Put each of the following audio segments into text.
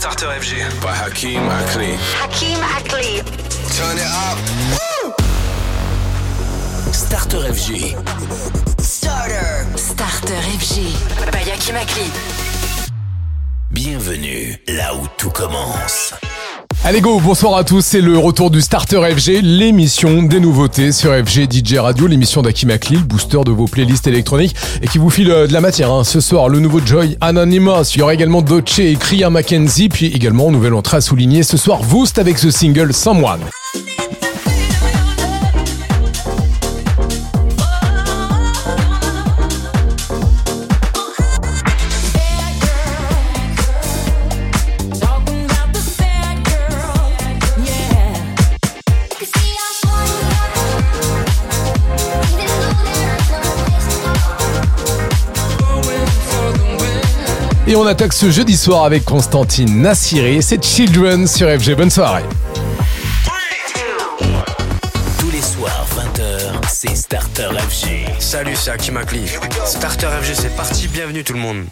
Starter FG. By Hakeem Akli. Hakeem Ackley. Turn it up. Starter FG. Starter. Starter FG. By Hakim Akli. Bienvenue là où tout commence. Allez go, bonsoir à tous, c'est le retour du Starter FG, l'émission des nouveautés sur FG DJ Radio, l'émission d'Akim Akli, le booster de vos playlists électroniques et qui vous file euh, de la matière. hein. Ce soir, le nouveau Joy Anonymous, il y aura également Doce et Kriya Mackenzie, puis également, nouvelle entrée à souligner, ce soir, Voost avec ce single Someone. Et on attaque ce jeudi soir avec Constantine Nassiri, c'est Children sur FG, bonne soirée. Tous les soirs, 20h, c'est Starter FG. Salut, c'est Hakim Akli. Starter FG, c'est parti. Bienvenue tout le monde.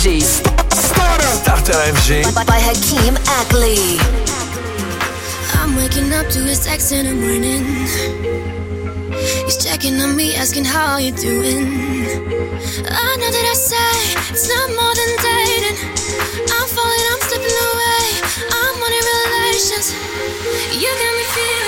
Starter Starter FG. By, by Hakeem Ackley. I'm waking up to his text in the morning. He's checking on me, asking how you doing. I know that I say it's not more than dating. I'm falling, I'm slipping away. I'm wanting relations. You got me feeling.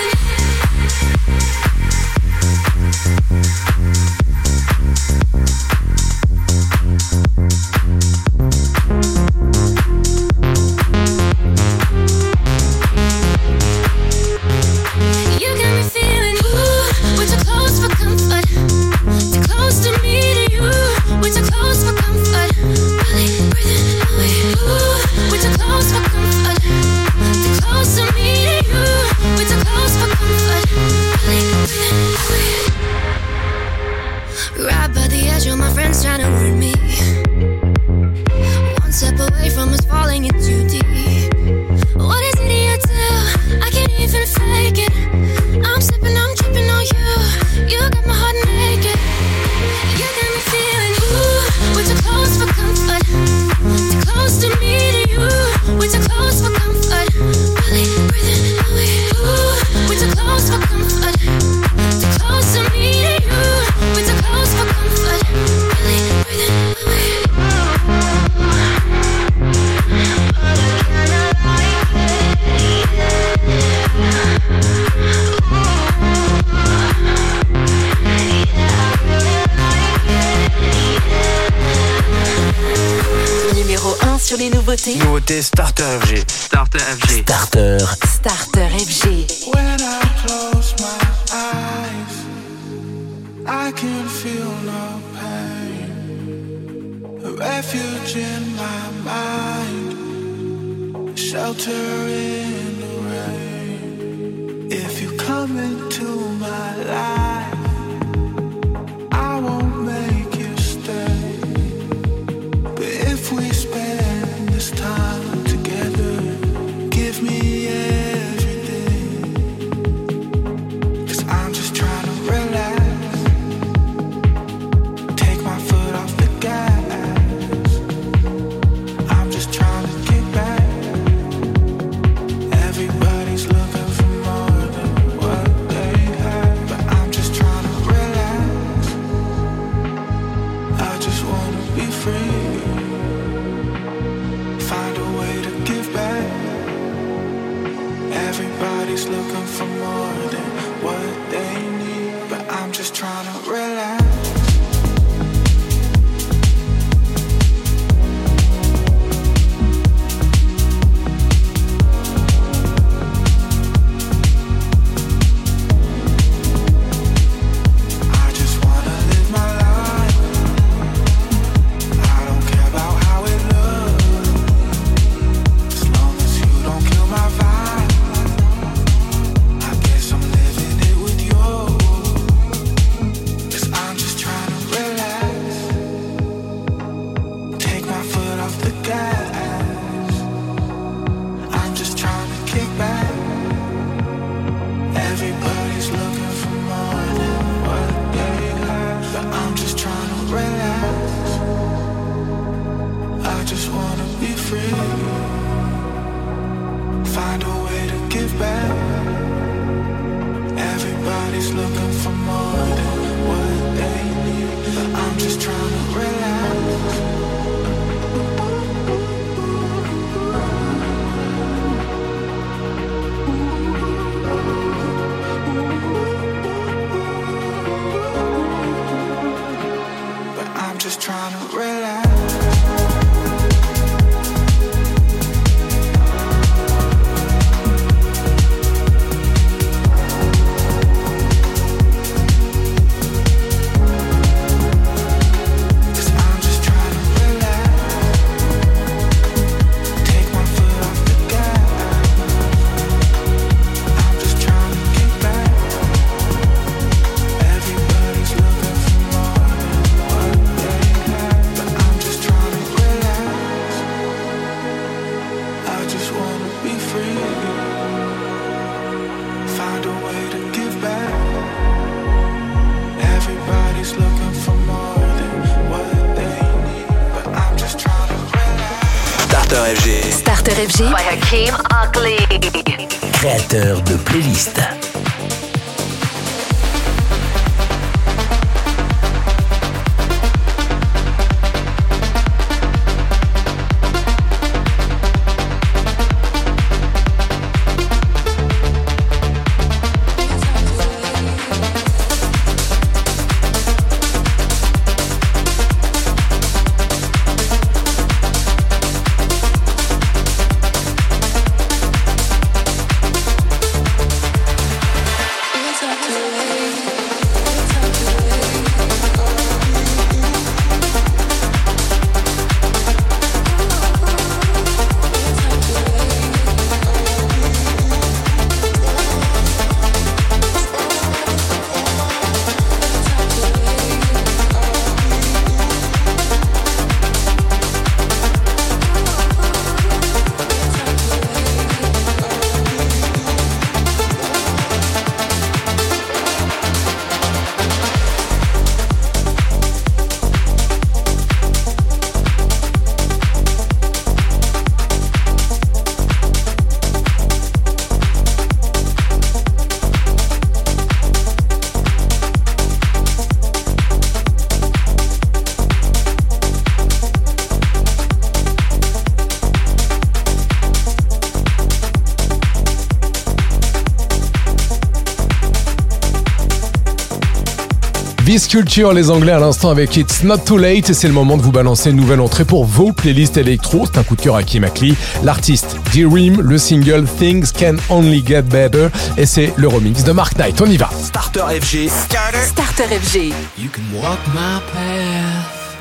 Bisculture, les Anglais à l'instant avec It's Not Too Late. Et c'est le moment de vous balancer une nouvelle entrée pour vos playlists électro. C'est un coup de cœur à Kim Ackley. L'artiste D-Ream, le single Things Can Only Get Better. Et c'est le remix de Mark Knight. On y va. Starter FG. Starter FG. You can walk my path.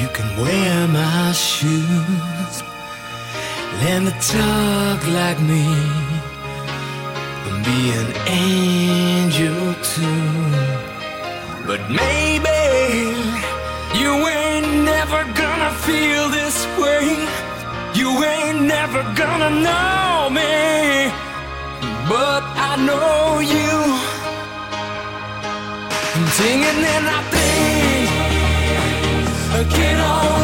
You can wear my shoes. Learn to talk like me. And be an angel too. Maybe you ain't never gonna feel this way. You ain't never gonna know me. But I know you. I'm singing and I think can only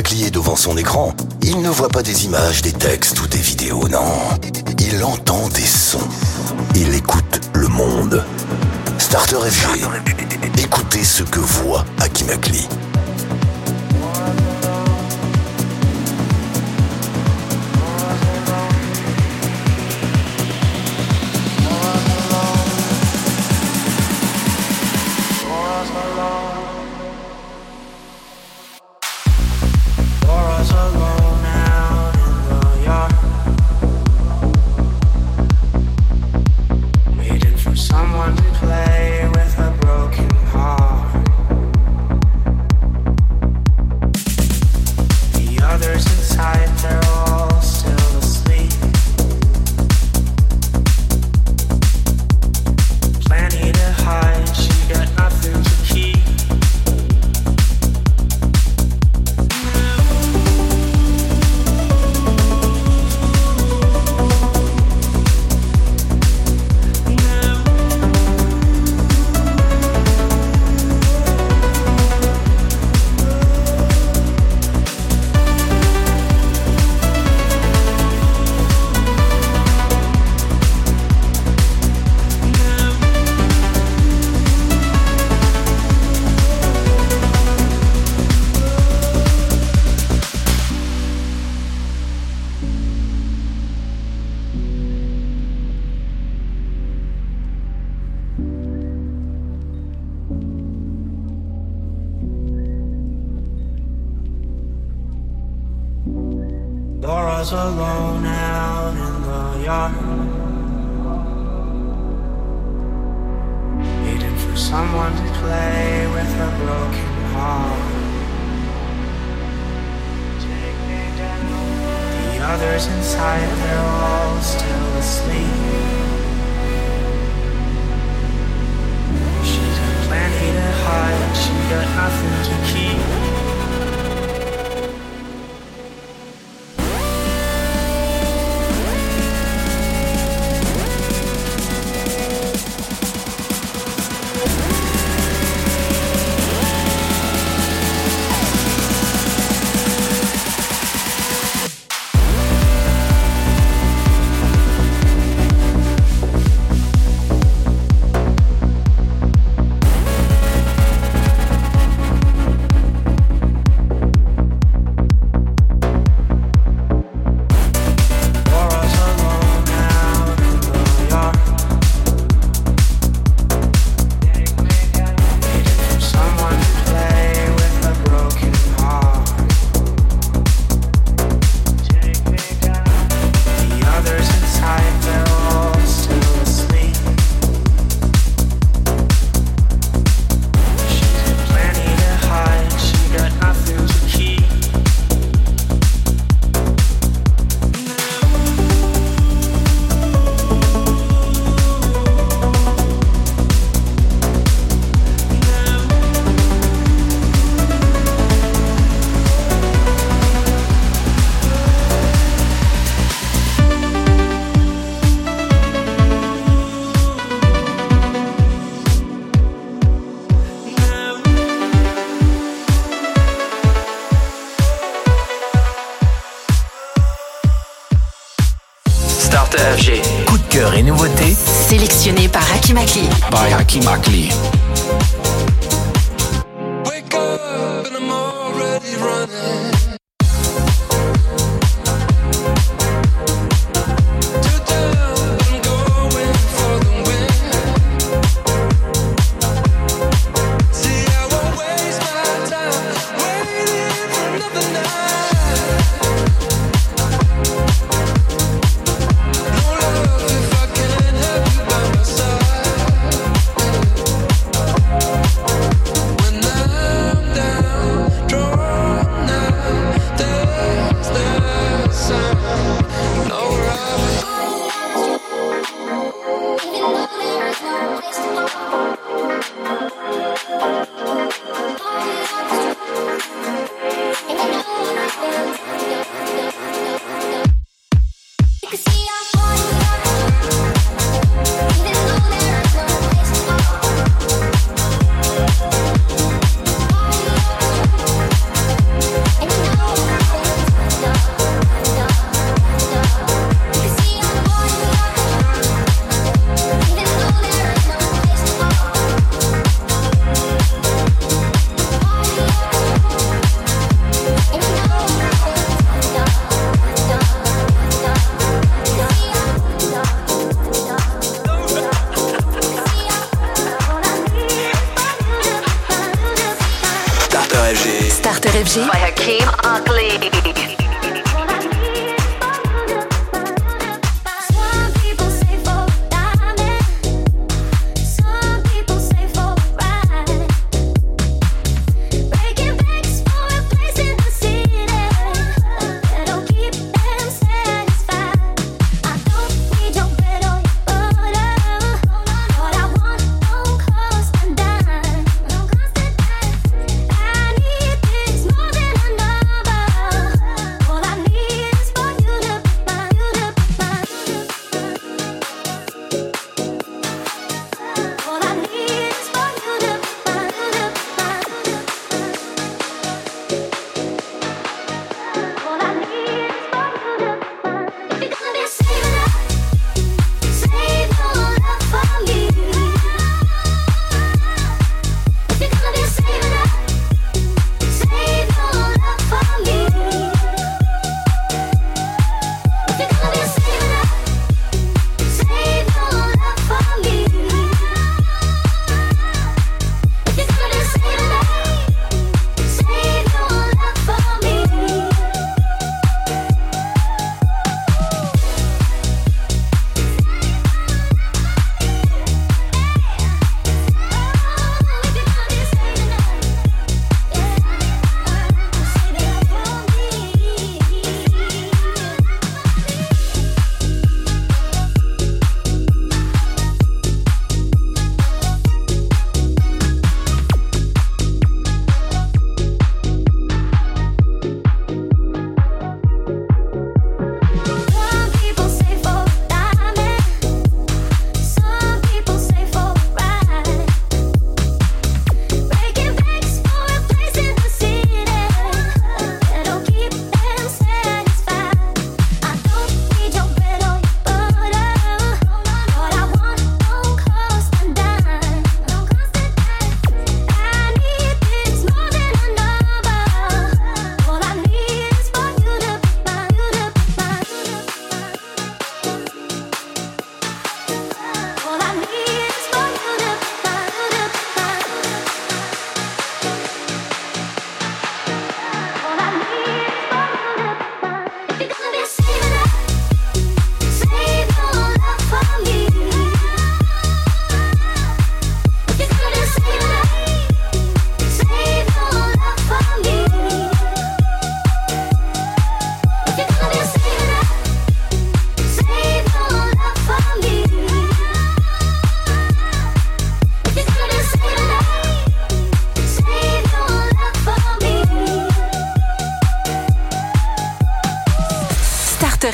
Akli est devant son écran, il ne voit pas des images, des textes ou des vidéos, non. Il entend des sons. Il écoute le monde. Starter FG. Écoutez ce que voit Hakim Maki Makli.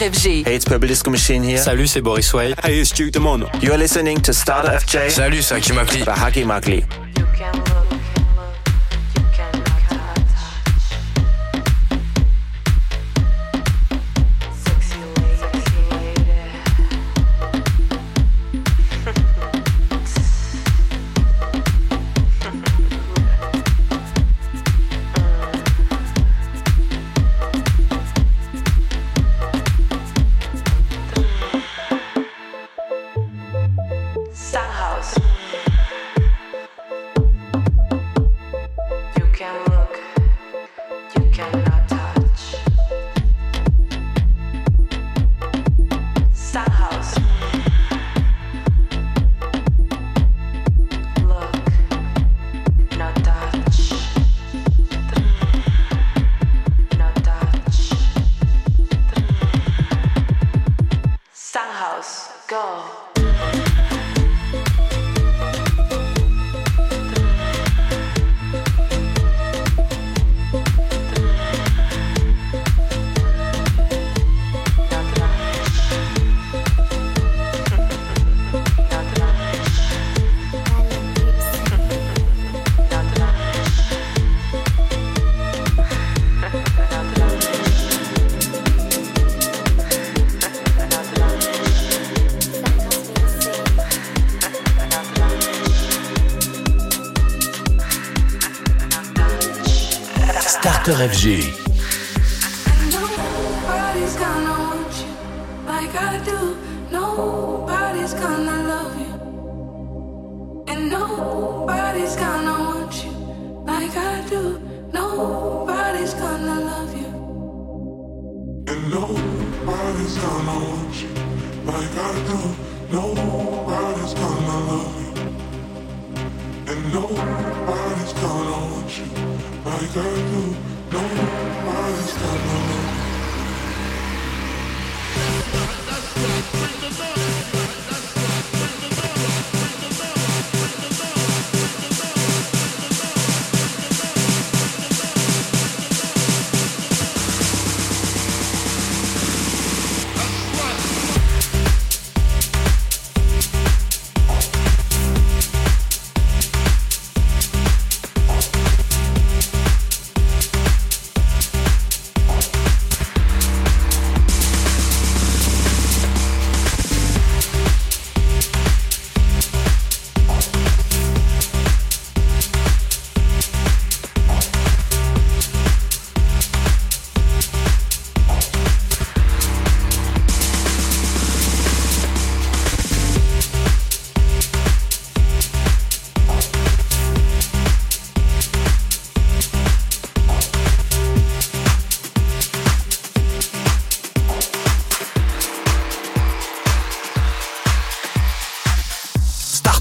FG. Hey, it's Publisco Machine here. Salut, c'est Boris Way. Hey, it's Duke Demon. You're listening to Starter FJ. Salut, c'est Hakim Akli. By Hakim Makli.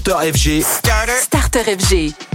Starter FG. Starter FG.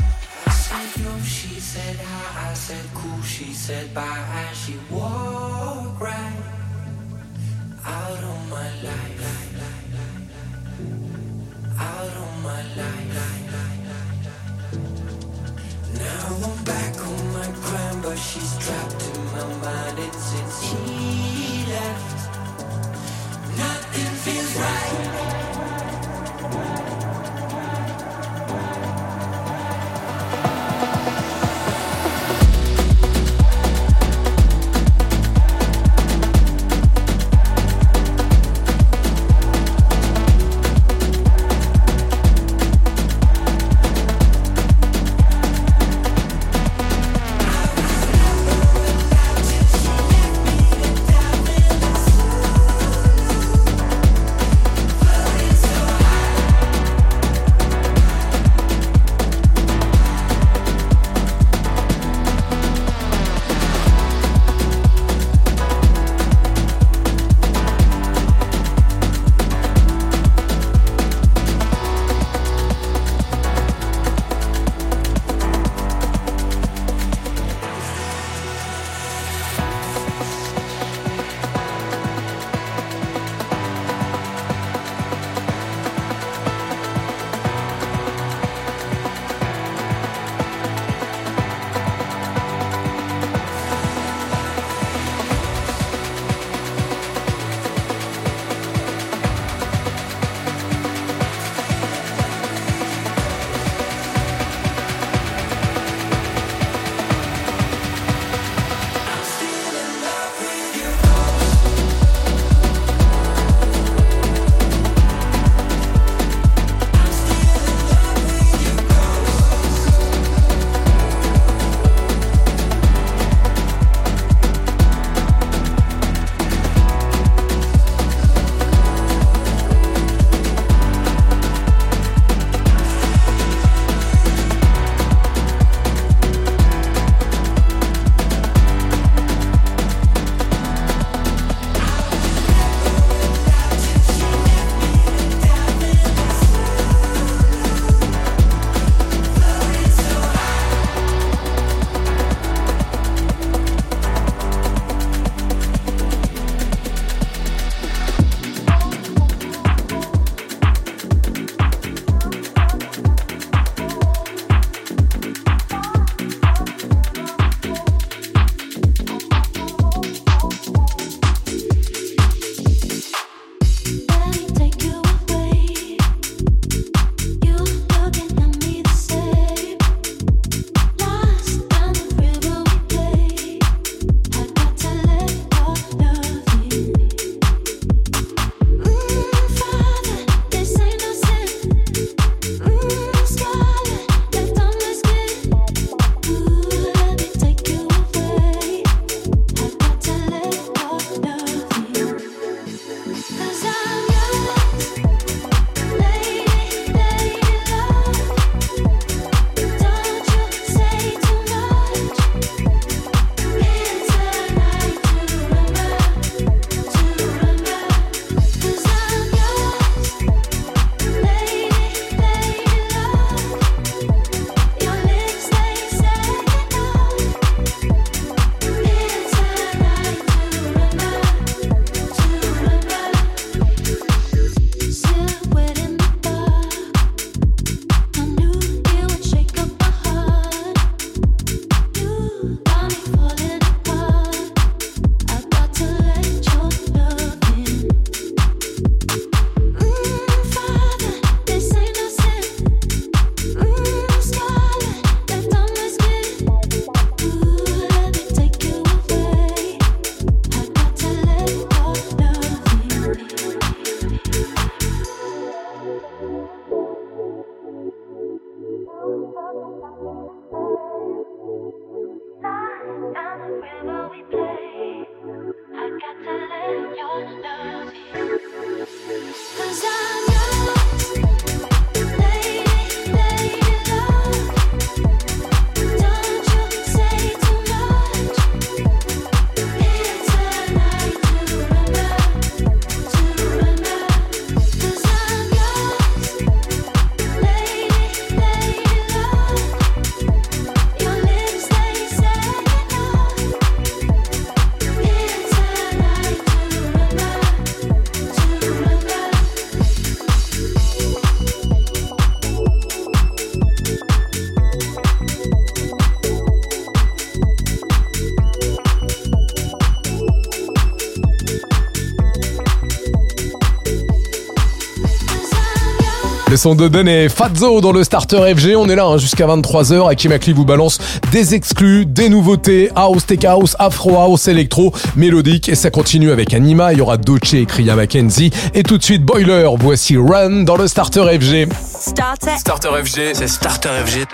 son Doden et Fazzo dans le starter FG. On est là hein, jusqu'à 23h. Hakim Akli vous balance des exclus, des nouveautés, house, tech house, afro house, électro, mélodique. Et ça continue avec Anima. Il y aura Doce et Kriya Mackenzie. Et tout de suite Boiler. Voici Run dans le starter FG. Starter, FG, c'est starter FG.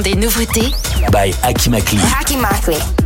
des nouveautés by Akimakli. Akimakli.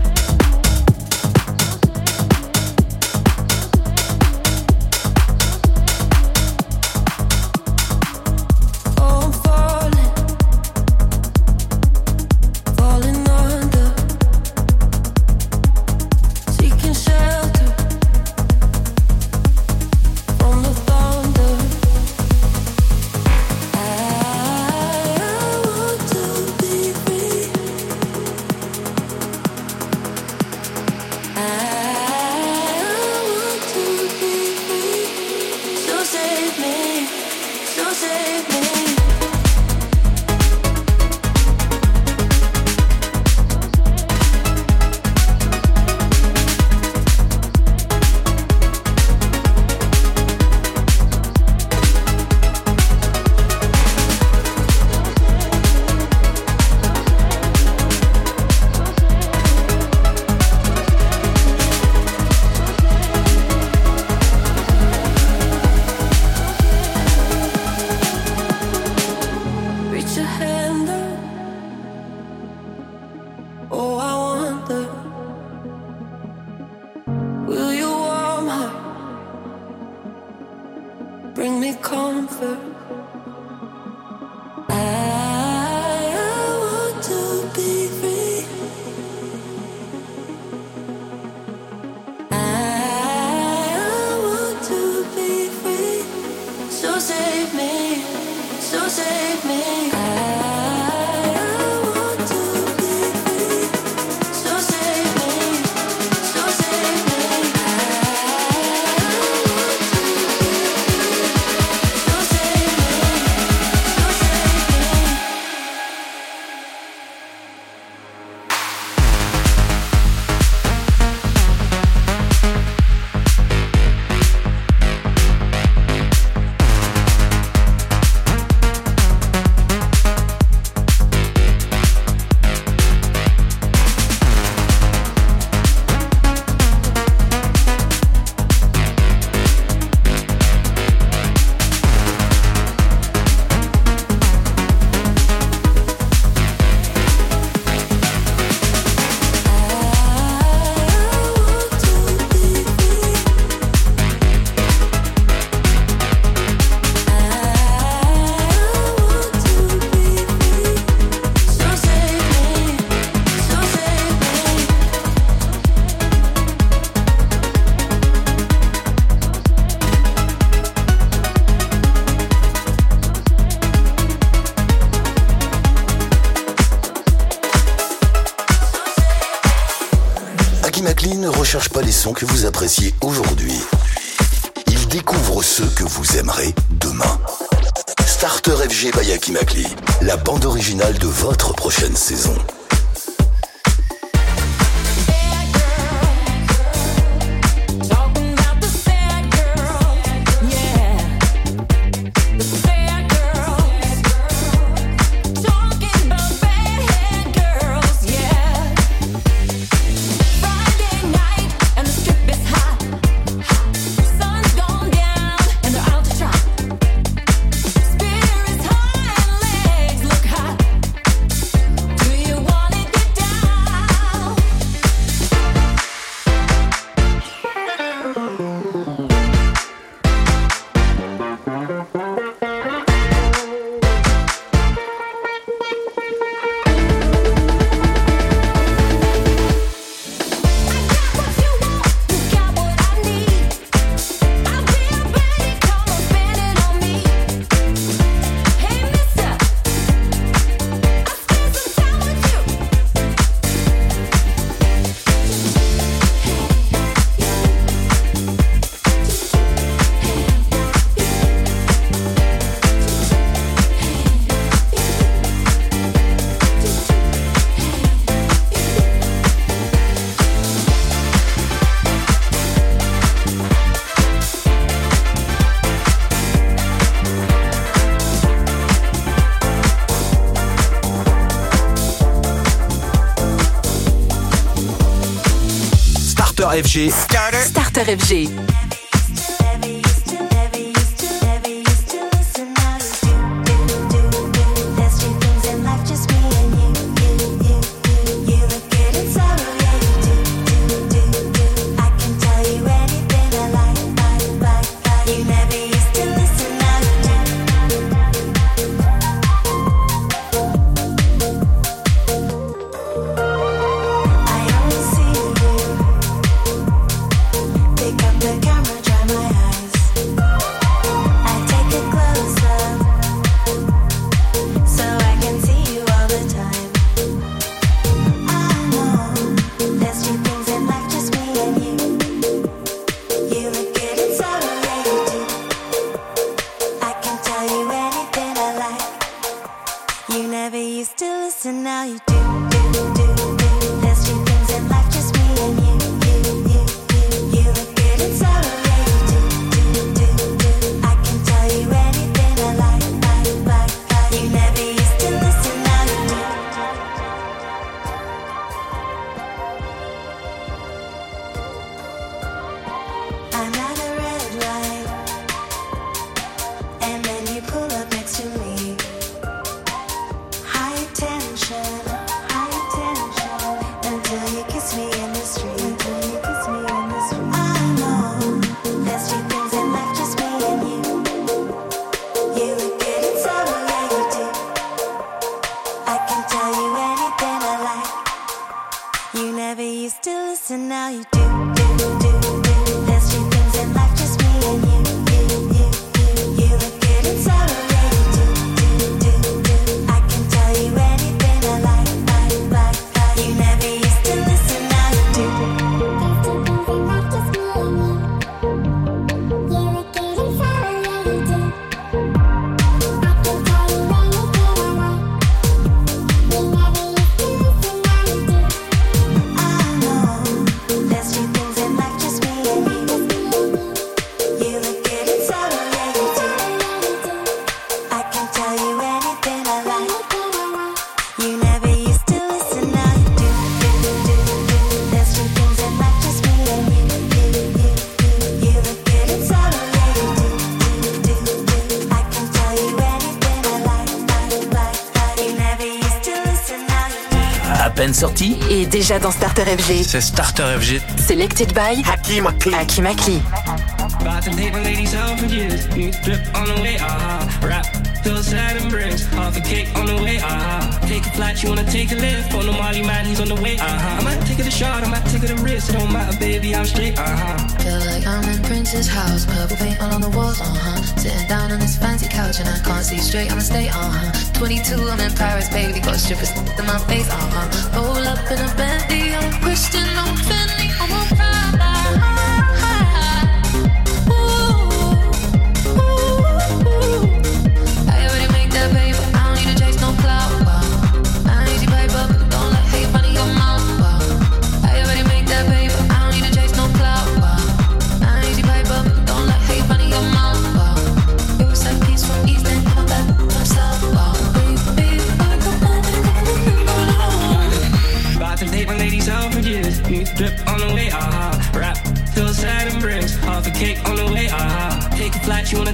Que vous appréciez Starter FG. Starter FG. Starter FG. C'est Starter FG. Selected by Hakim Akli. Hakim Akli. About to take the ladies out for years. New drip on the way, ah. Rap, till sad and bricks. Half a cake on the way, ah. Take it flight, you wanna take a lift. On the Molly man, he's on the way. Uh huh. I might take it a shot, I might take it a risk. It don't matter, baby, I'm straight. Uh huh. Feel like I'm in Prince's house, purple paint all on the walls, uh huh. Sitting down on this fancy couch and I can't see straight, I'ma stay, uh huh. 22, I'm in Paris, baby, got strippers in my face, uh huh. Roll up in a Bentley, I'm Christian, I'm Fendi, I'm a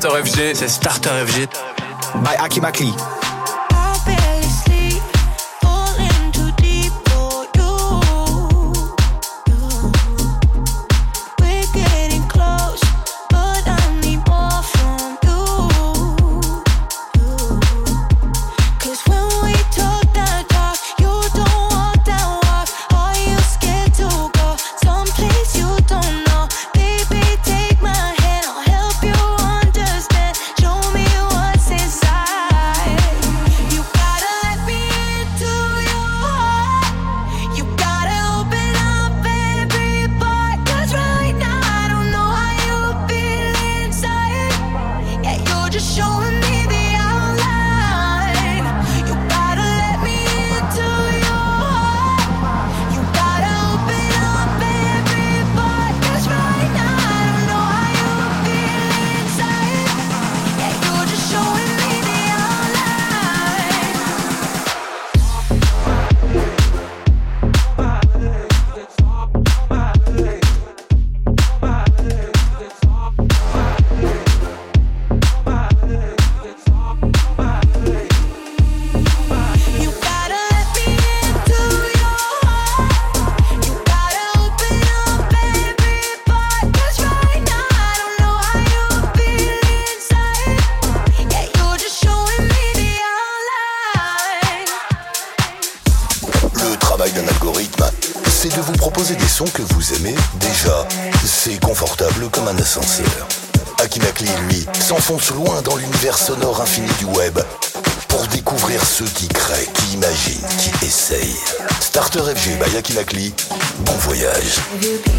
Starter. Starter FG, c'est Starter FG. By Aki Makli. By Akimakli, bon voyage.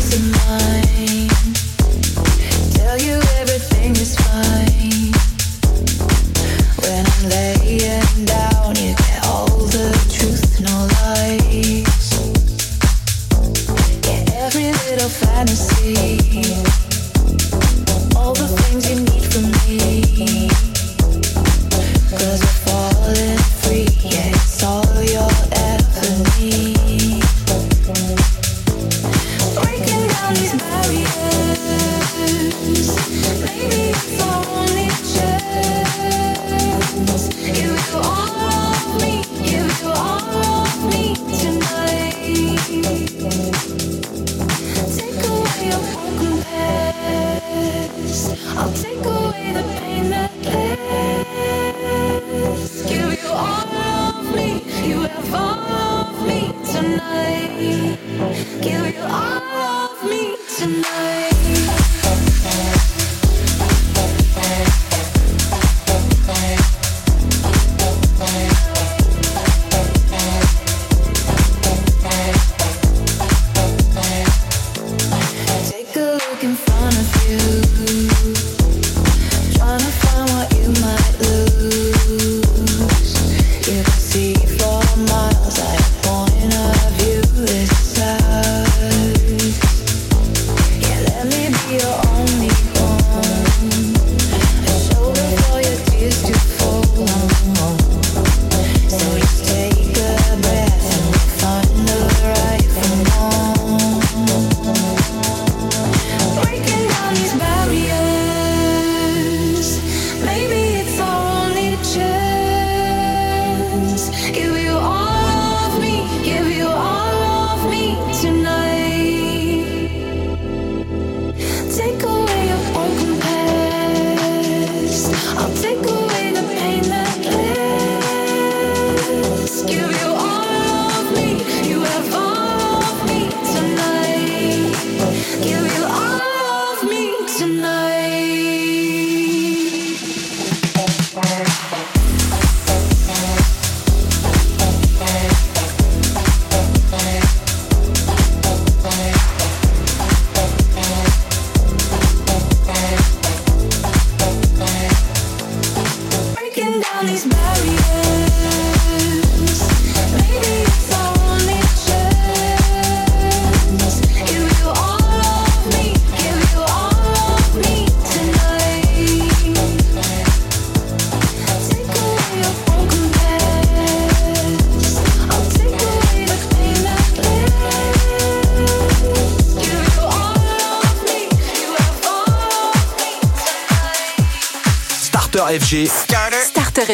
FG. Starter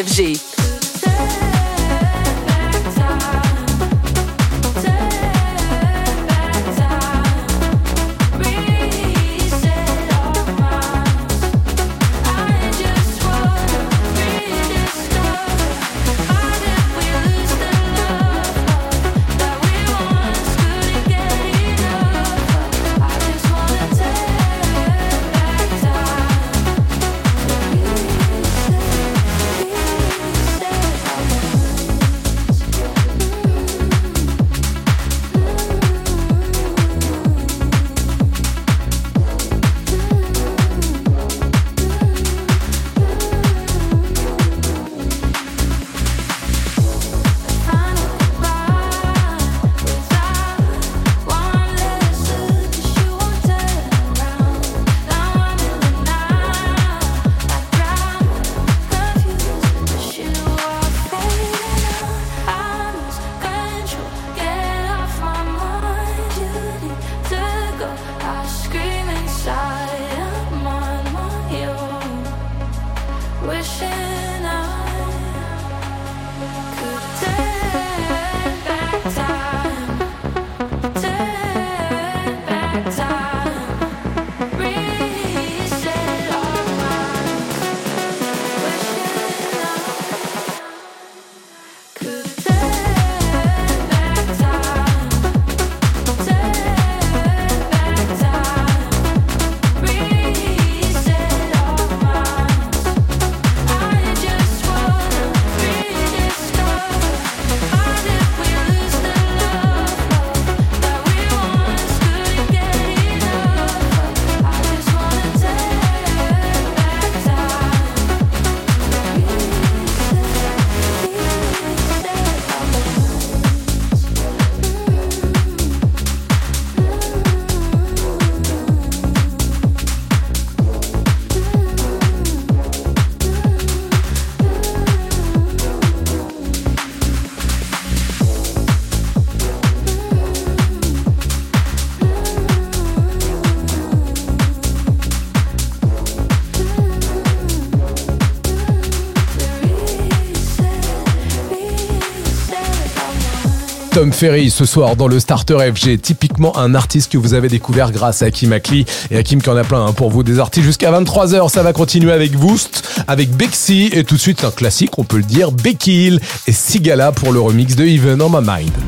FG. Ferry ce soir dans le Starter FG. Typiquement un artiste que vous avez découvert grâce à Kim Akli. Et Hakim qui en a plein hein, pour vous des artistes jusqu'à 23h. Ça va continuer avec Voost, avec Bexy et tout de suite un classique, on peut le dire, Becky Hill et Sigala pour le remix de Even on My Mind.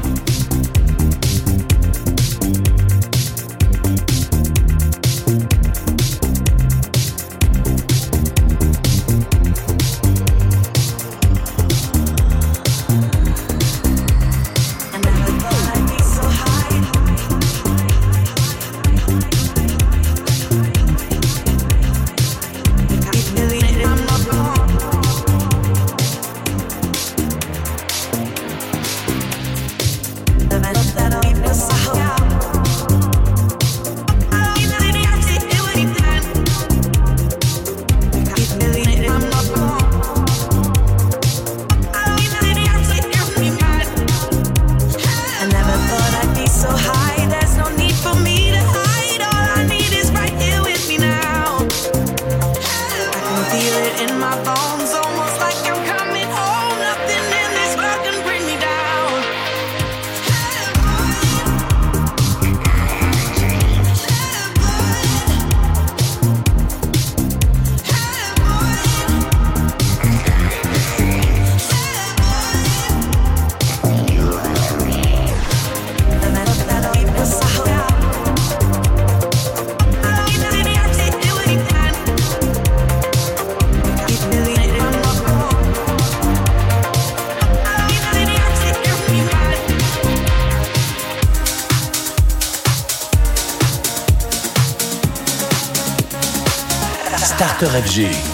Starter FG.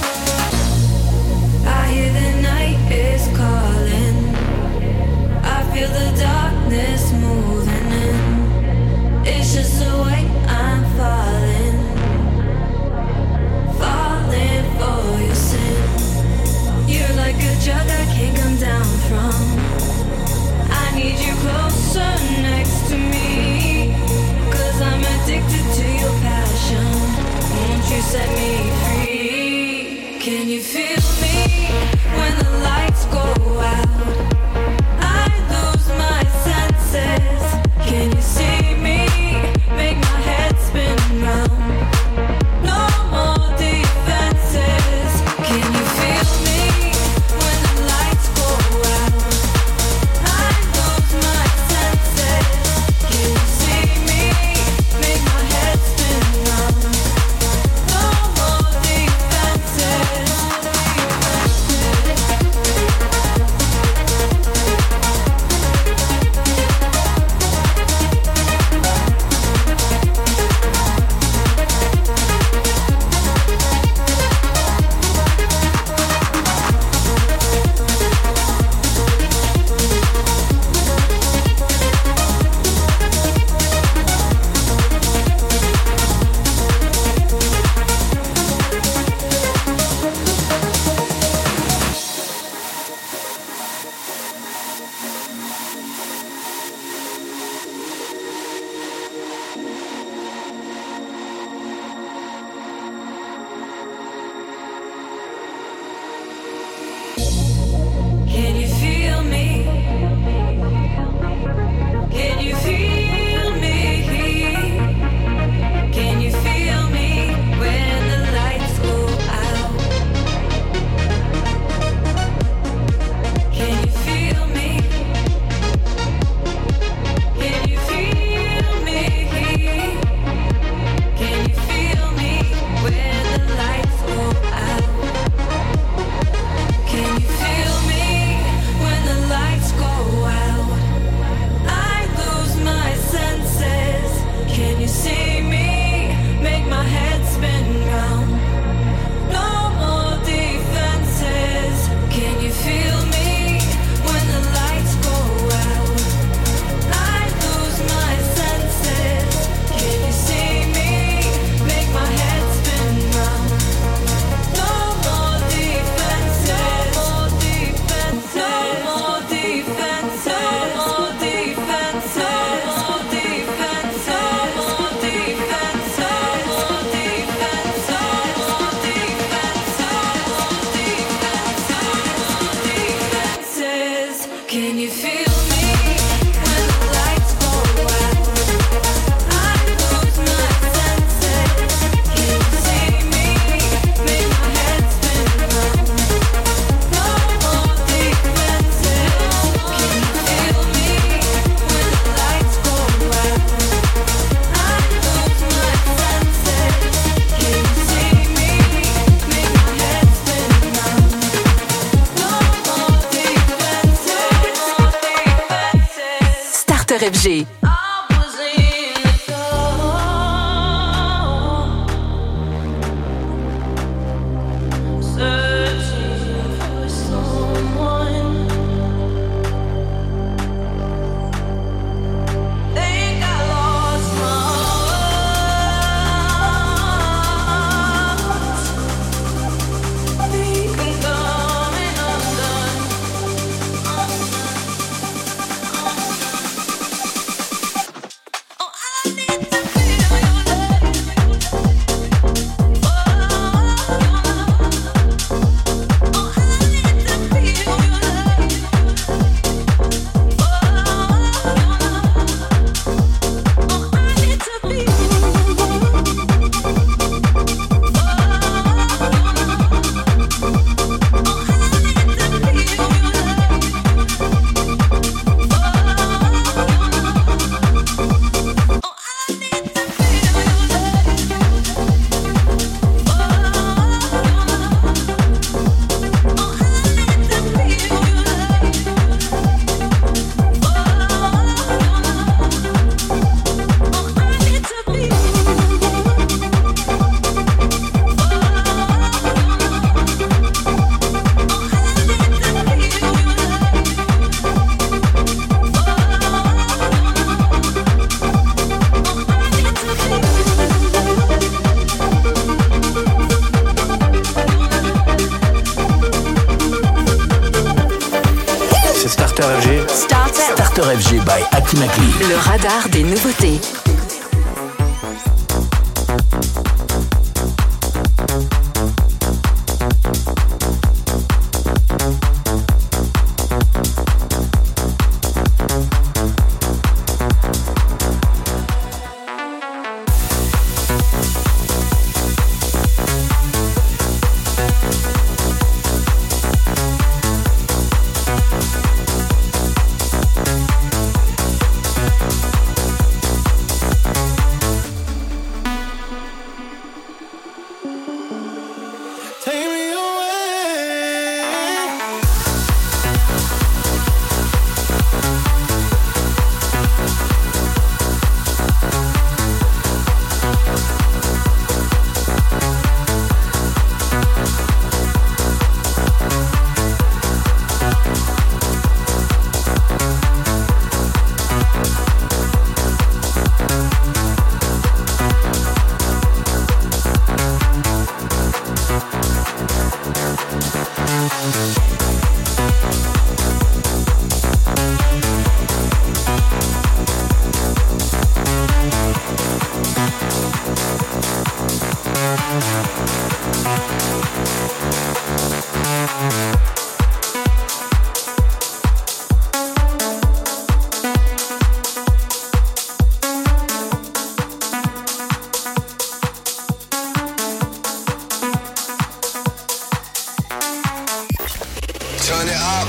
Turn it up.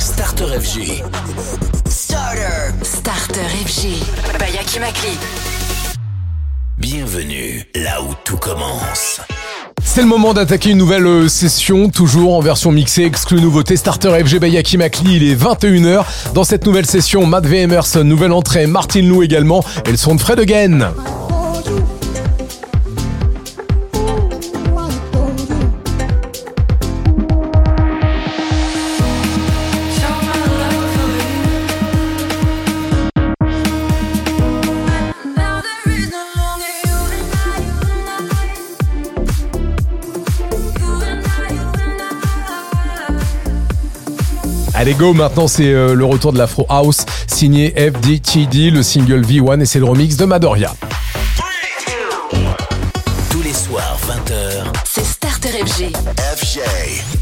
Starter FG. Starter. Starter FG. By Aki Makli. Bienvenue là où tout commence. C'est le moment d'attaquer une nouvelle euh, session, toujours en version mixée, exclue nouveauté Starter FG Bayaki Makli, il est 21h. Dans cette nouvelle session, Matt V. Emerson, nouvelle entrée, Martin Lou également, et le son de Fred Again. Allez go, maintenant c'est euh, le retour de l'Afro House, signé FDTD, le single V1 et c'est le remix de Madoria. Tous les soirs, 20h. C'est Starter FG. FG.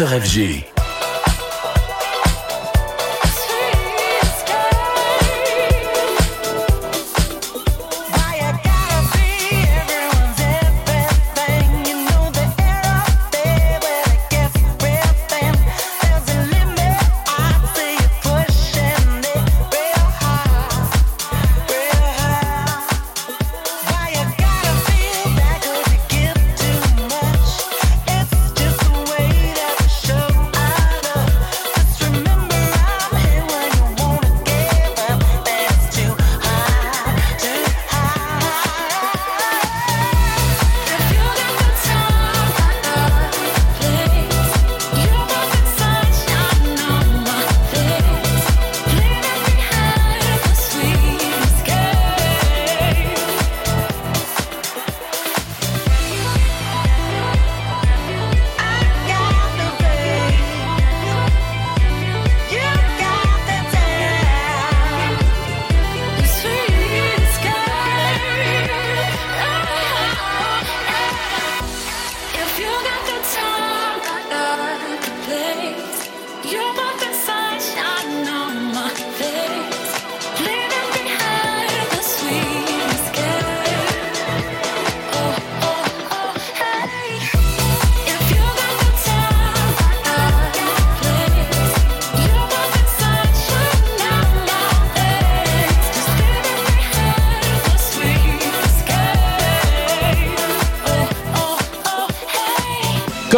Starter FG.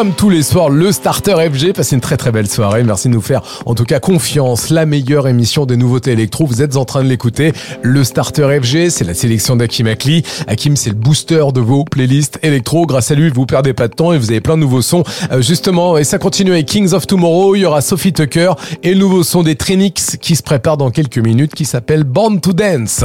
Comme tous les soirs, le Starter FG. Passez une très très belle soirée. Merci de nous faire en tout cas confiance. La meilleure émission des nouveautés électro. Vous êtes en train de l'écouter. Le Starter FG, c'est la sélection d'Akim Akli. Hakim, c'est le booster de vos playlists électro. Grâce à lui, vous perdez pas de temps et vous avez plein de nouveaux sons. Euh, justement, et ça continue avec Kings of Tomorrow. Il y aura Sophie Tucker et le nouveau son des Trinix qui se prépare dans quelques minutes qui s'appelle Born to Dance.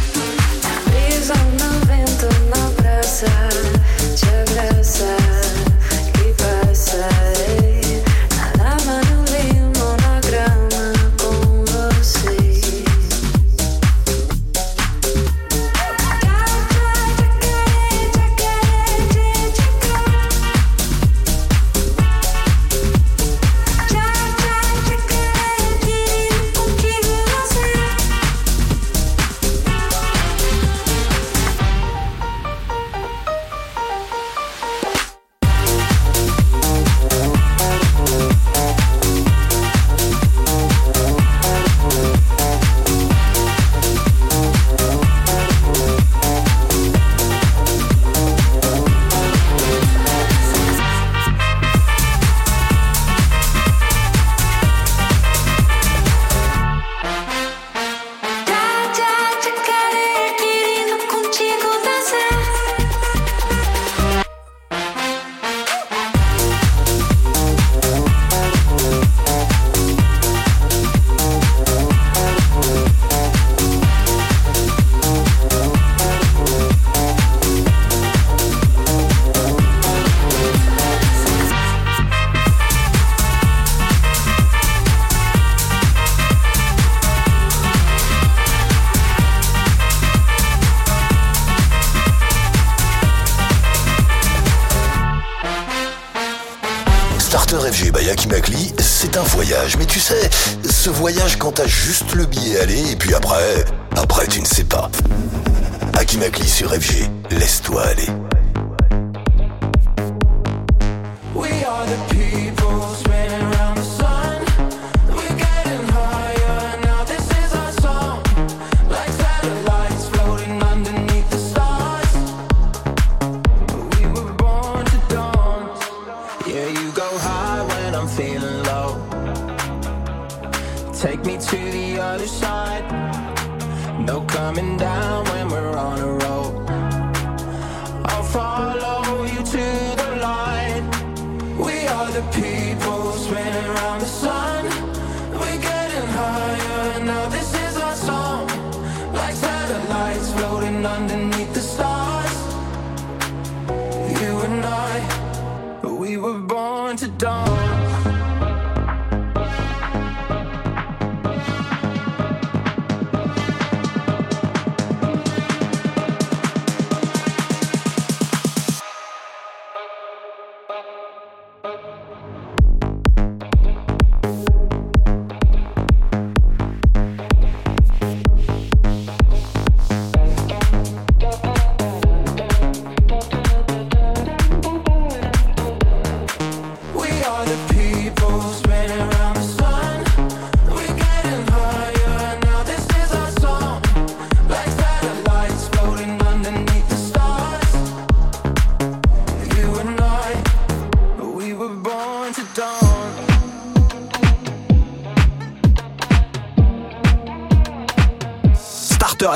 quand t'as juste le billet aller et puis après,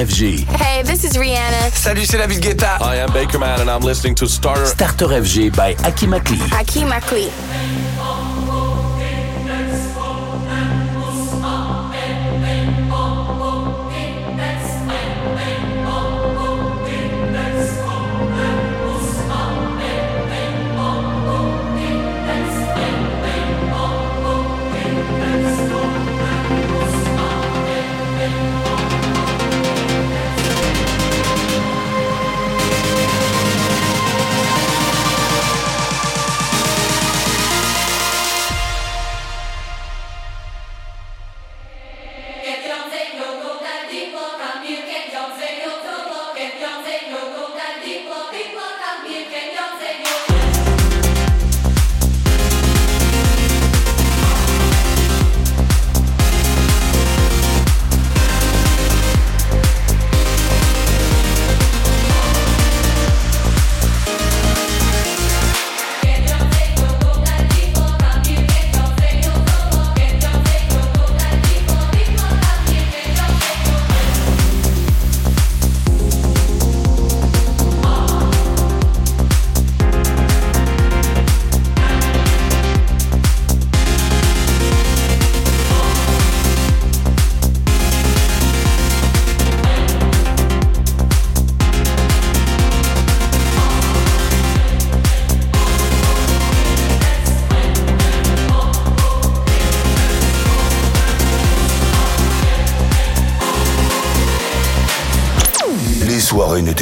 Hey, this is Rihanna. Salut, c'est David Guetta. I am Bakerman and I'm listening to Starter. Starter FG by Aki Makli. Aki Makli.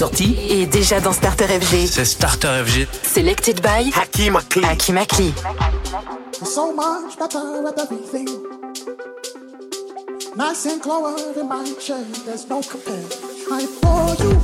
Et déjà dans Starter FG. C'est Starter FG. Selected by Hakim Akli. Hakim Akli. so much better with everything. Nice and clover in my chair, there's no compare. I adore you.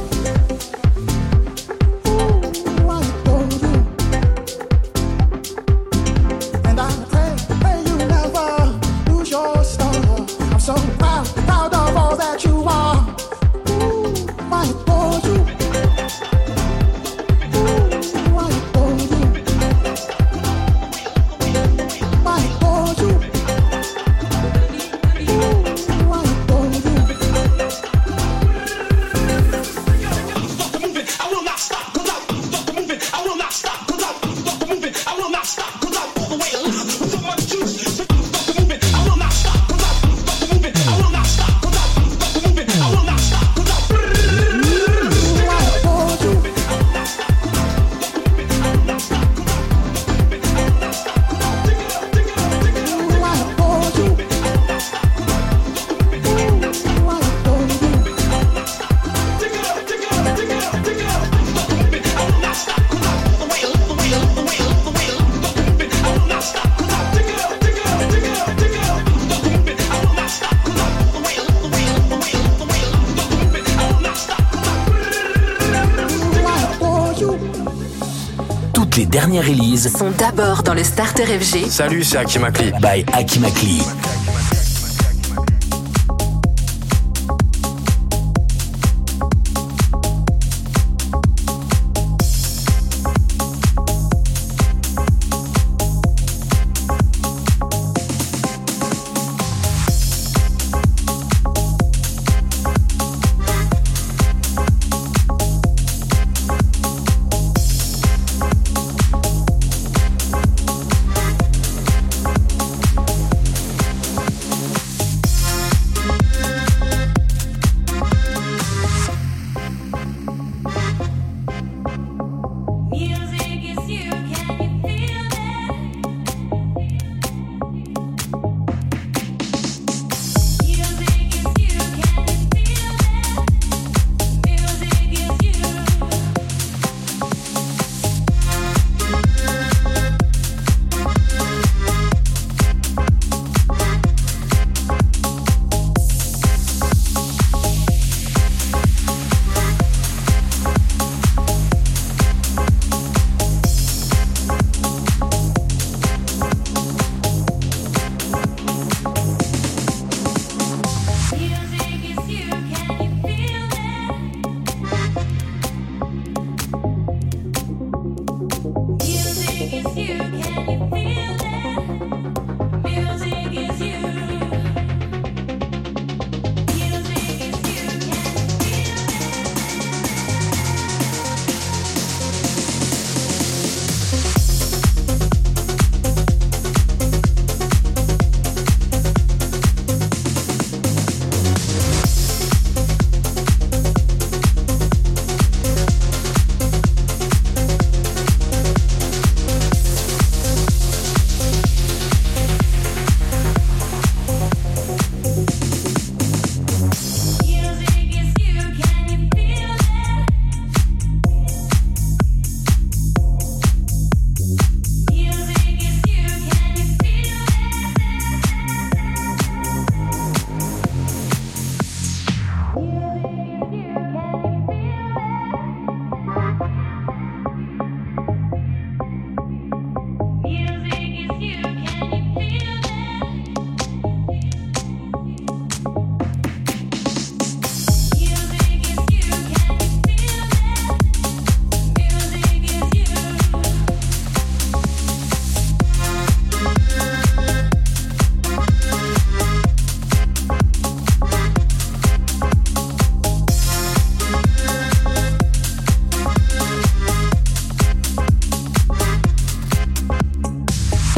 Dans le Starter FG. Salut, c'est Hakim Akli. By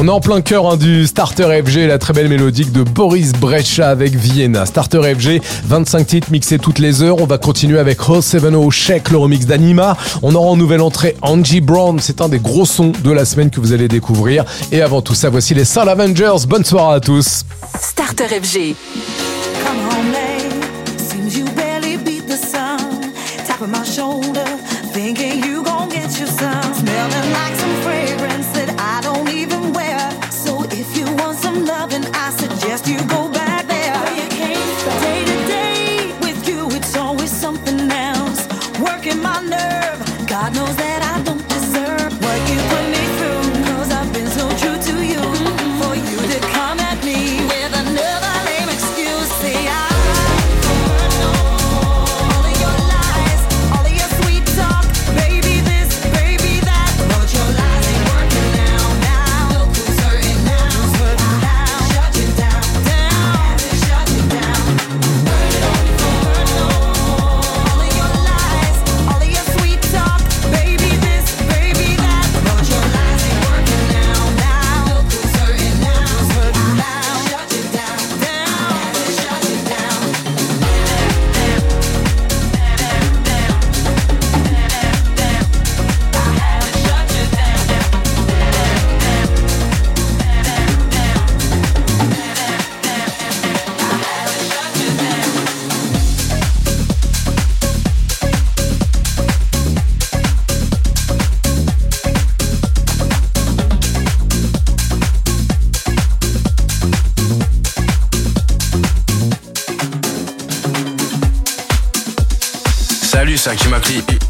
On est en plein cœur hein, du Starter FG, la très belle mélodique de Boris Brecha avec Vienna. Starter FG, 25 titres mixés toutes les heures. On va continuer avec Host 70 Check, le remix d'Anima. On aura en nouvelle entrée Angie Brown. C'est un des gros sons de la semaine que vous allez découvrir. Et avant tout ça, voici les Soul Avengers. Bonne soirée à tous. Starter FG.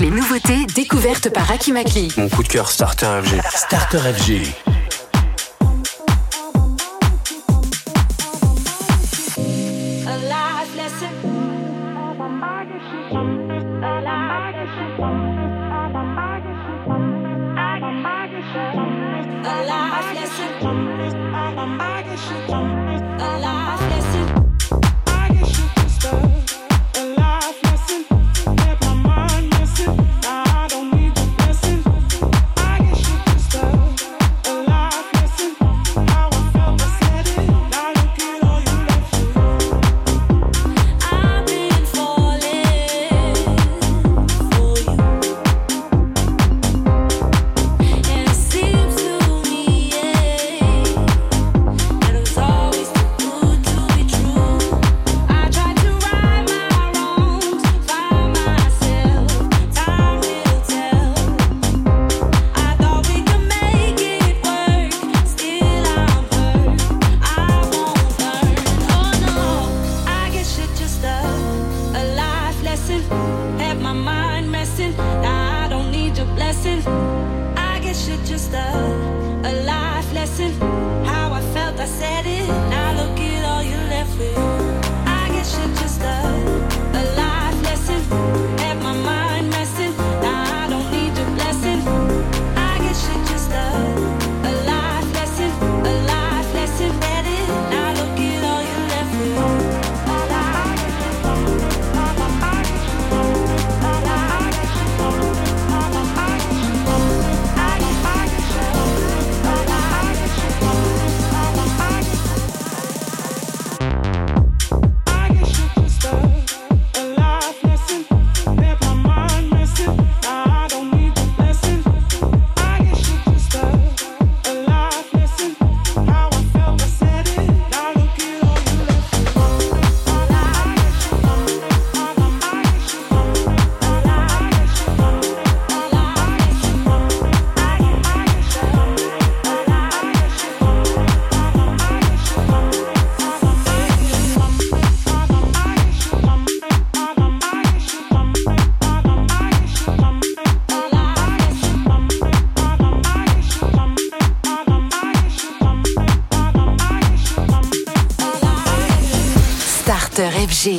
les nouveautés découvertes par Akimaki. Mon coup de cœur Starter FG. Starter FG.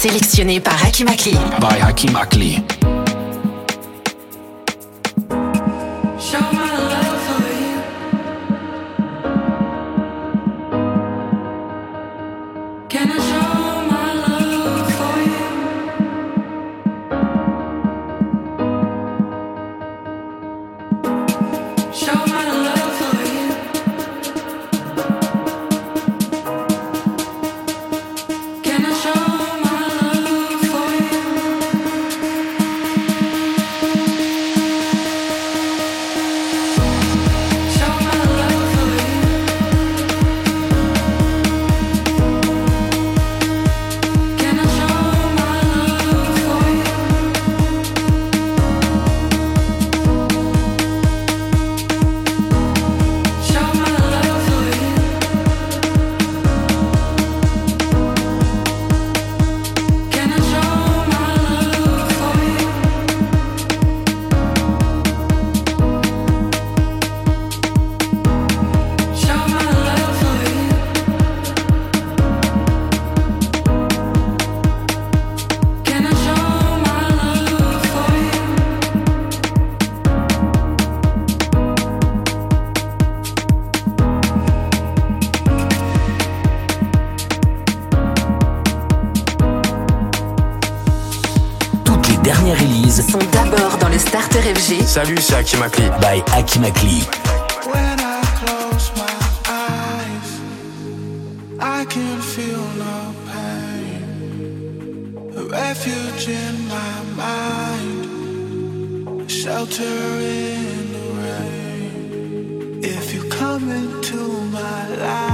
sélectionné par Hakim Akli. Salut, c'est Akimakli. By Akimakli. I can feel no pain. A refuge in my mind, a shelter in the rain. If you come into my life.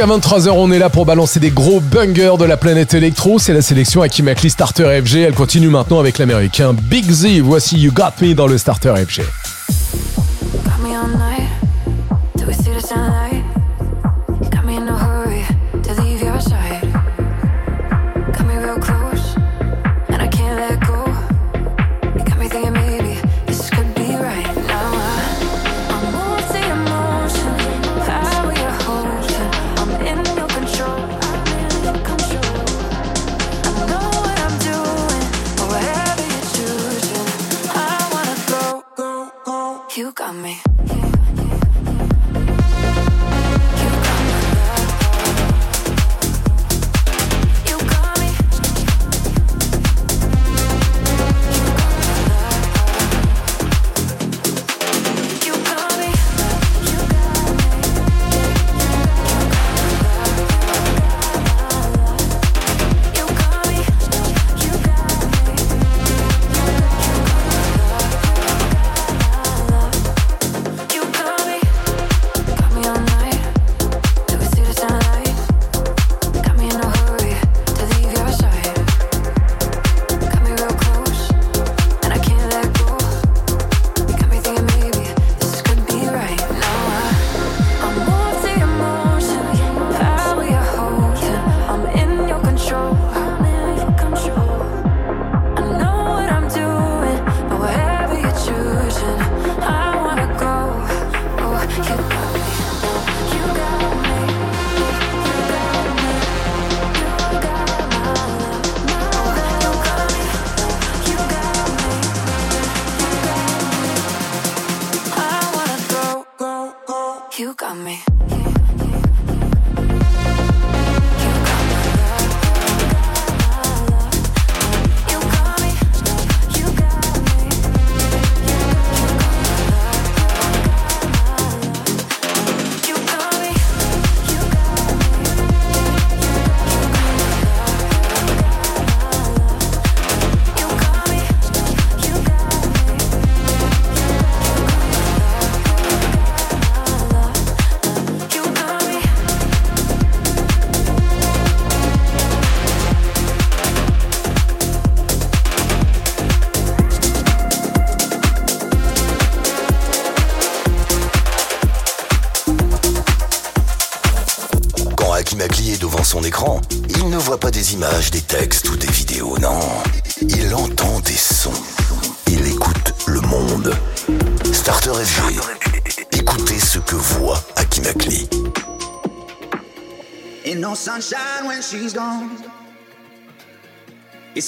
Jusqu'à 23h, on est là pour balancer des gros bungers de la planète électro. C'est la sélection Akimakli Starter FG. Elle continue maintenant avec l'américain Big Z. Voici You Got Me dans le Starter FG.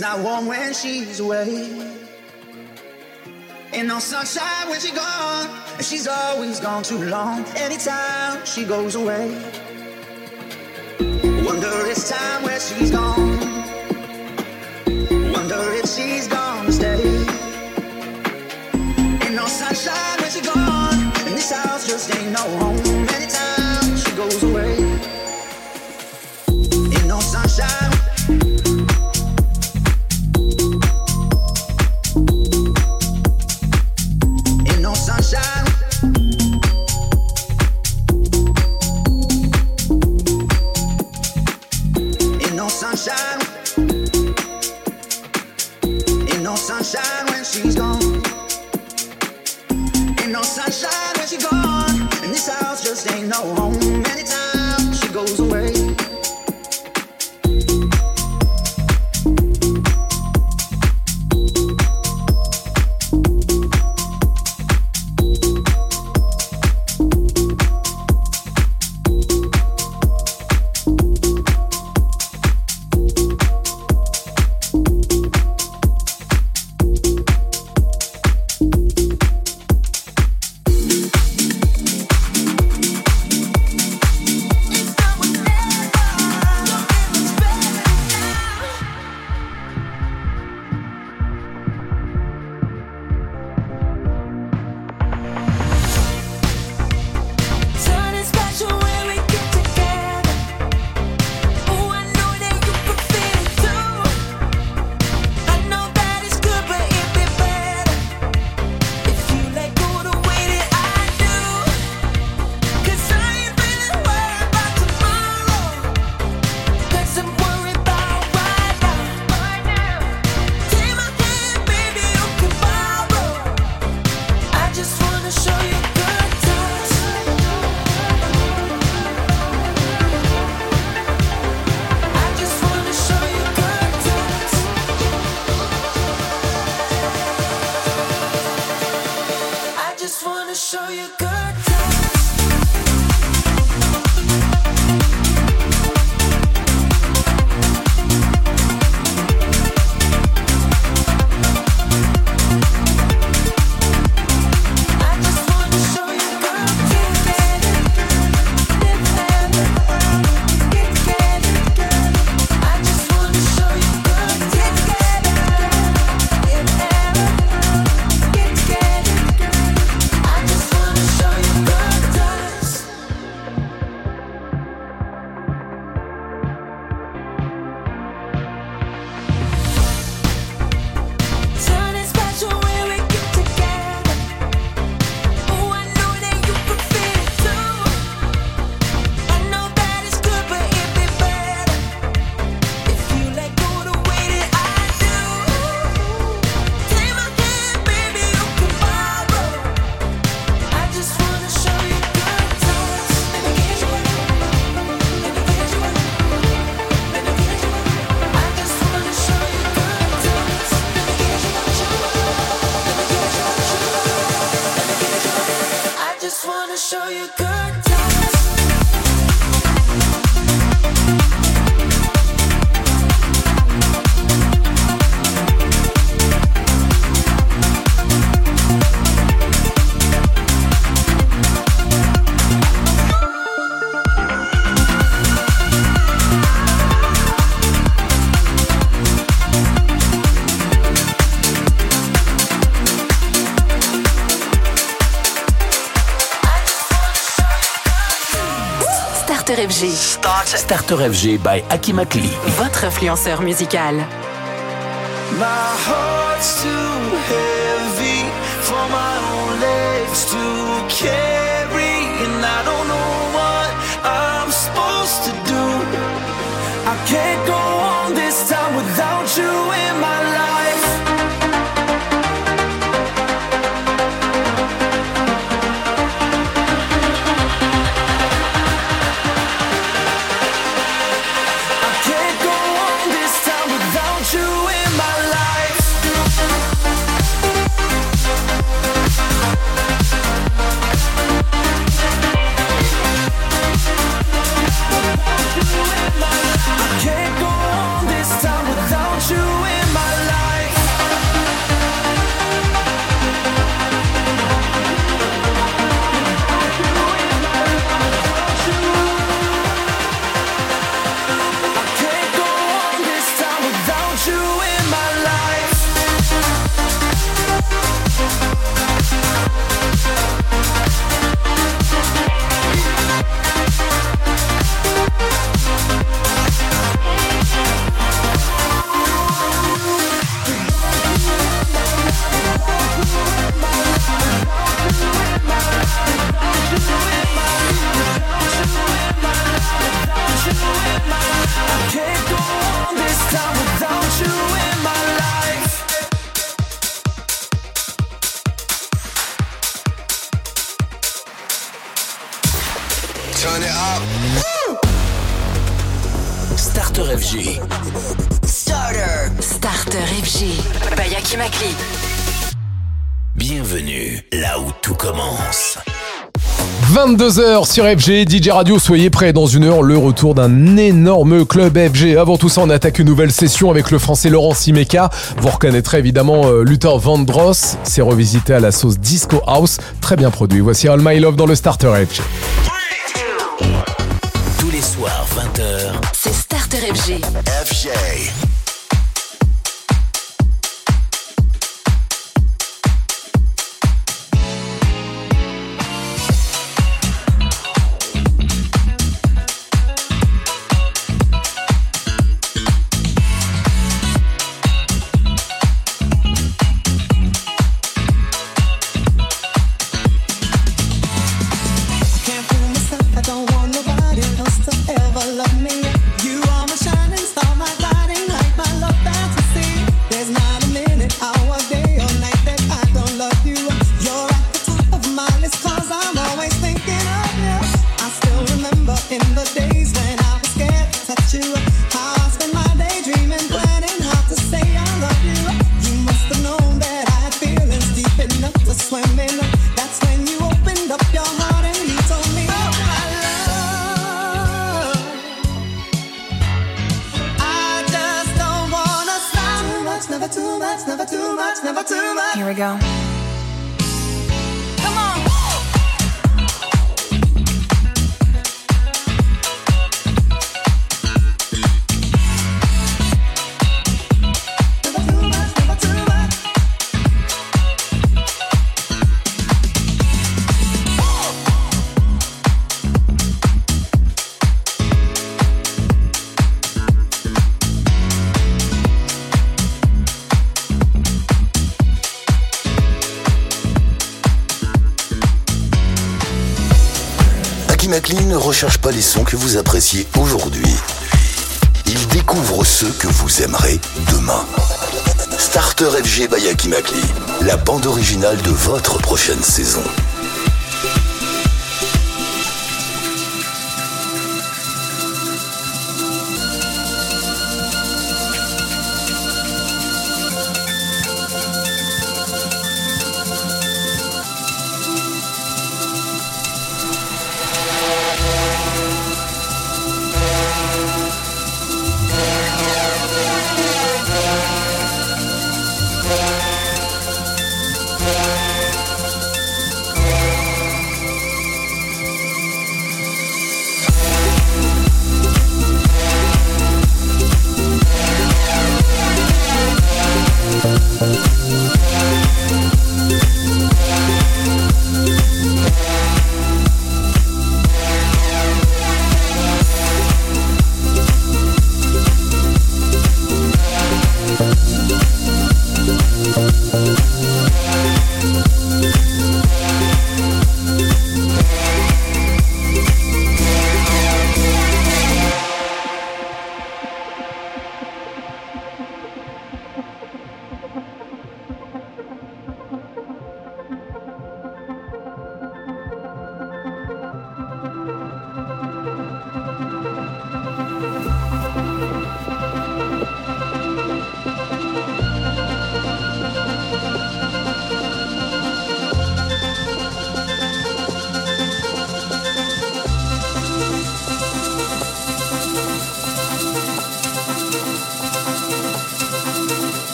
It's not warm when she's away. Ain't no sunshine when she's gone. And she's always gone too long. Anytime she goes away. Wonder it's time where she's gone. when she's gone. Starter FG by Aki Makli. Votre influenceur musical. My heart's too heavy for my own legs to carry, and I don't know what I'm supposed to do. I can't go on this time without you in my life. 22h sur FG, DJ Radio, soyez prêts dans une heure, le retour d'un énorme club FG. Avant tout ça, on attaque une nouvelle session avec le français Laurent Simeka. Vous reconnaîtrez évidemment euh, Luther Vandross, c'est revisité à la sauce Disco House, très bien produit. Voici All My Love dans le Starter FG. Tous les soirs, 20h. C'est Starter FG. FG. Sons que vous appréciez aujourd'hui. Il découvre ceux que vous aimerez demain. Starter FG by Aki Makli, la bande originale de votre prochaine saison.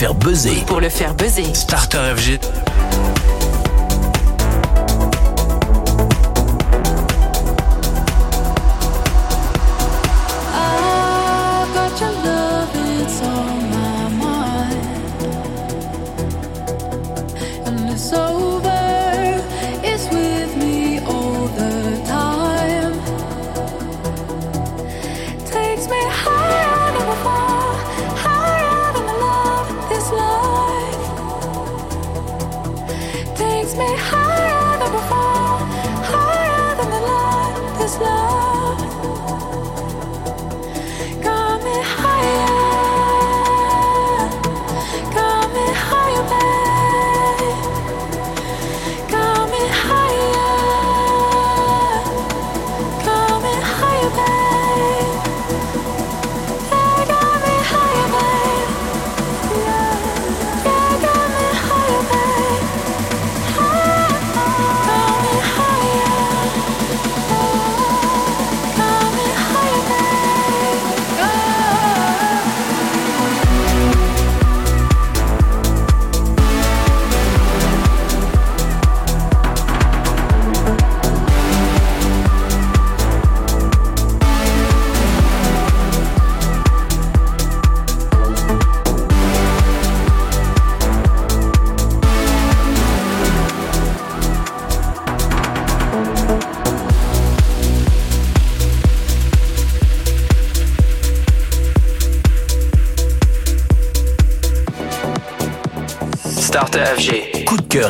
Faire buzzer. pour le faire buzzer. Starter FG.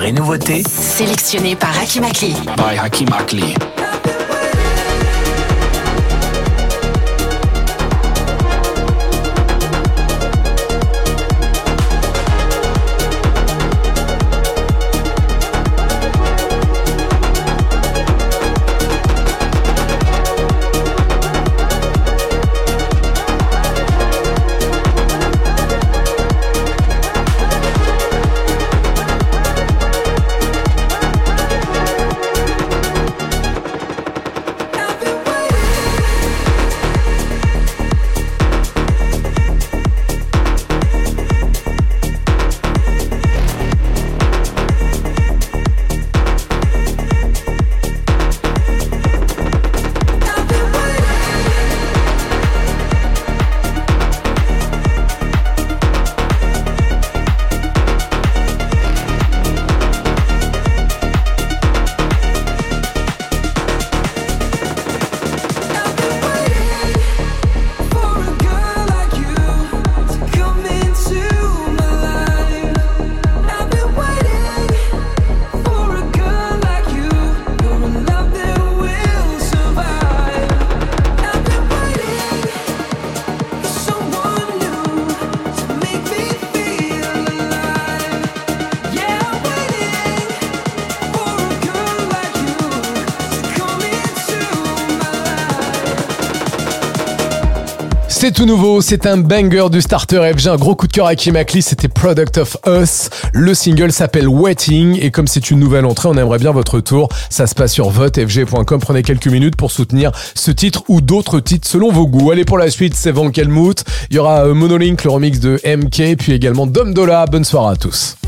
Et nouveautés Sélectionné par Hakim Akli. by Hakim Akli. C'est tout nouveau, c'est un banger du starter FG, un gros coup de cœur à Kim c'était Product of Us. Le single s'appelle Waiting et comme c'est une nouvelle entrée, on aimerait bien votre tour. Ça se passe sur votefg.com. Prenez quelques minutes pour soutenir ce titre ou d'autres titres selon vos goûts. Allez pour la suite, c'est Van Kelmout. Il y aura euh, Monolink, le remix de MK, puis également Dom Dola. Bonne soirée à tous.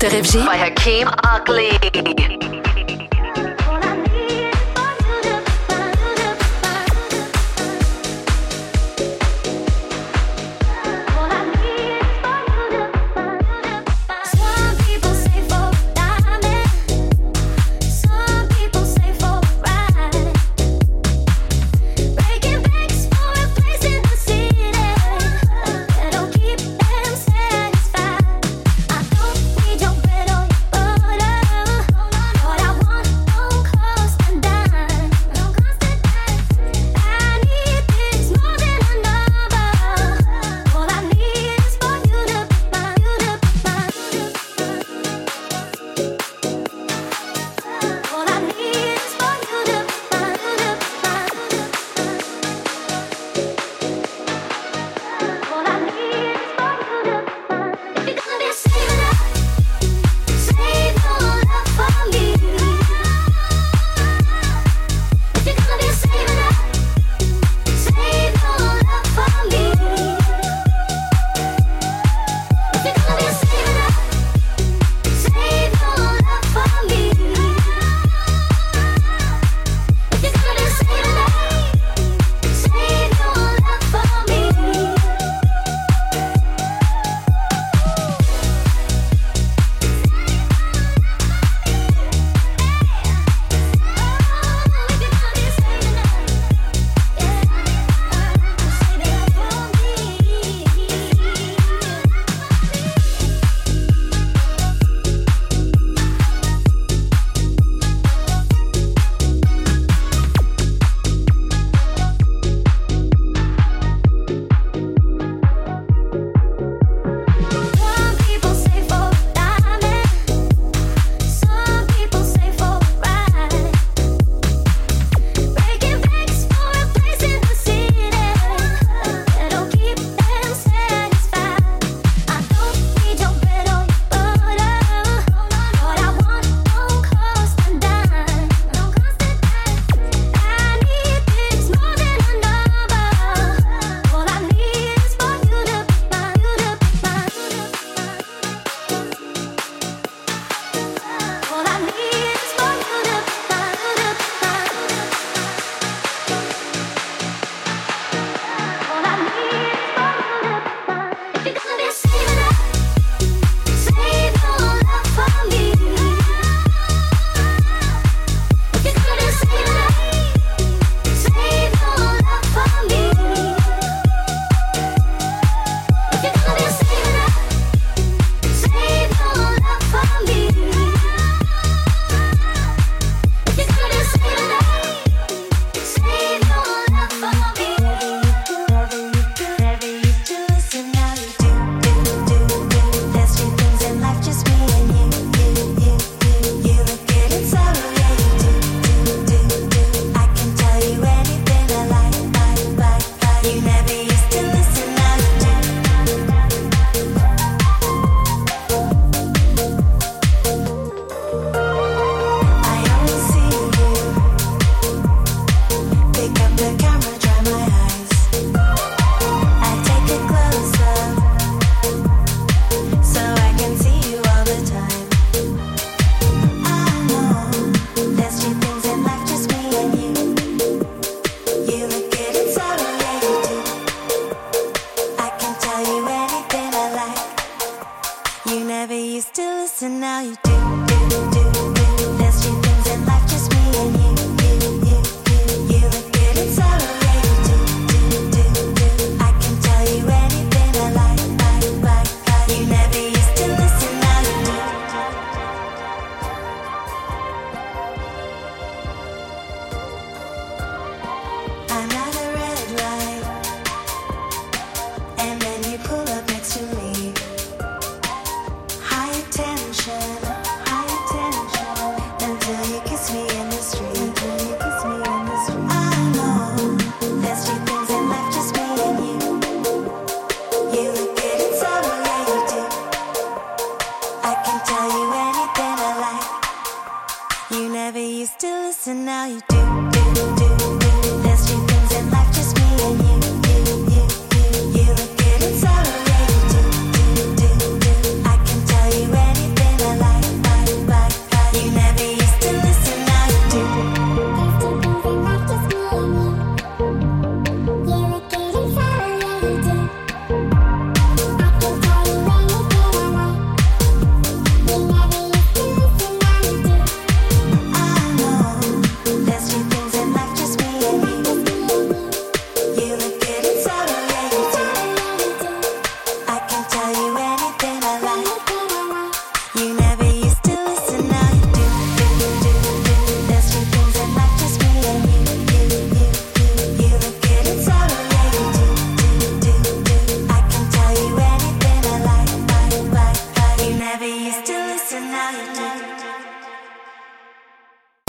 Starter FG. By Hakeem Ugly.